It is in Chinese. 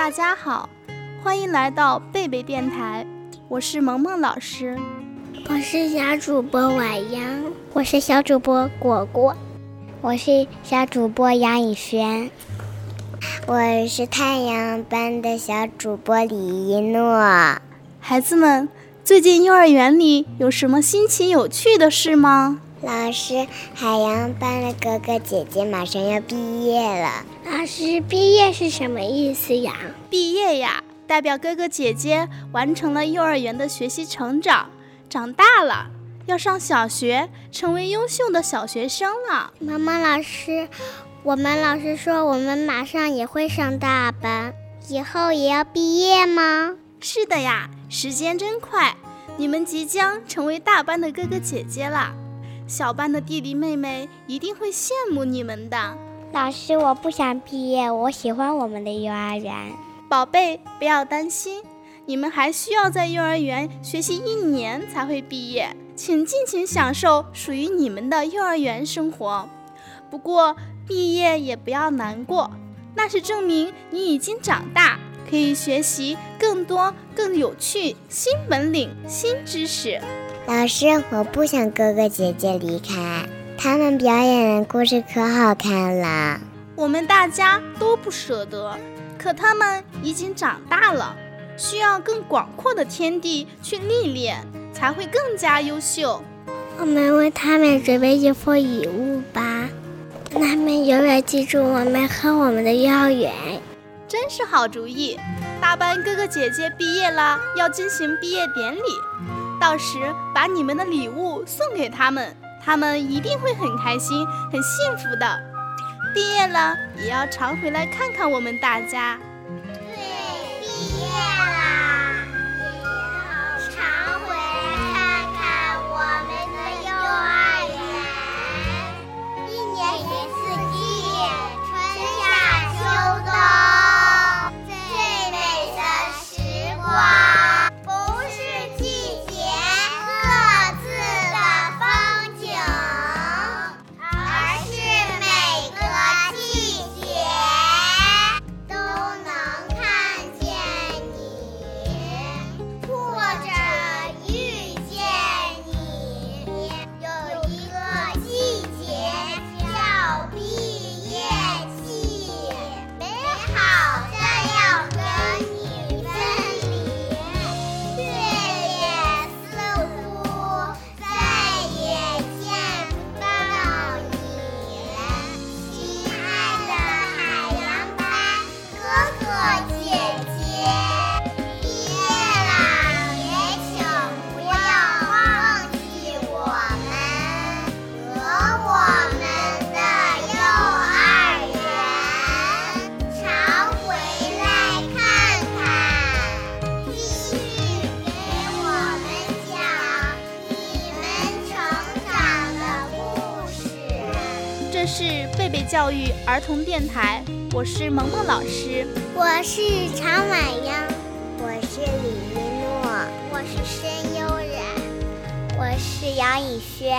大家好，欢迎来到贝贝电台，我是萌萌老师，我是小主播婉阳，我是小主播果果，我是小主播杨以轩，我是太阳班的小主播李一诺。孩子们，最近幼儿园里有什么新奇有趣的事吗？老师，海洋班的哥哥姐姐马上要毕业了。老师，毕业是什么意思呀？毕业呀，代表哥哥姐姐完成了幼儿园的学习成长，长大了，要上小学，成为优秀的小学生了。妈妈，老师，我们老师说我们马上也会上大班，以后也要毕业吗？是的呀，时间真快，你们即将成为大班的哥哥姐姐了。小班的弟弟妹妹一定会羡慕你们的。老师，我不想毕业，我喜欢我们的幼儿园。宝贝，不要担心，你们还需要在幼儿园学习一年才会毕业，请尽情享受属于你们的幼儿园生活。不过，毕业也不要难过，那是证明你已经长大，可以学习更多、更有趣新本领、新知识。老师，我不想哥哥姐姐离开，他们表演的故事可好看了。我们大家都不舍得，可他们已经长大了，需要更广阔的天地去历练，才会更加优秀。我们为他们准备一份礼物吧，让他们永远记住我们和我们的幼儿园。真是好主意！大班哥哥姐姐毕业了，要进行毕业典礼。到时把你们的礼物送给他们，他们一定会很开心、很幸福的。毕业了也要常回来看看我们大家。是贝贝教育儿童电台，我是萌萌老师，我是常婉央，我是李一诺，我是申悠然，我是杨以轩。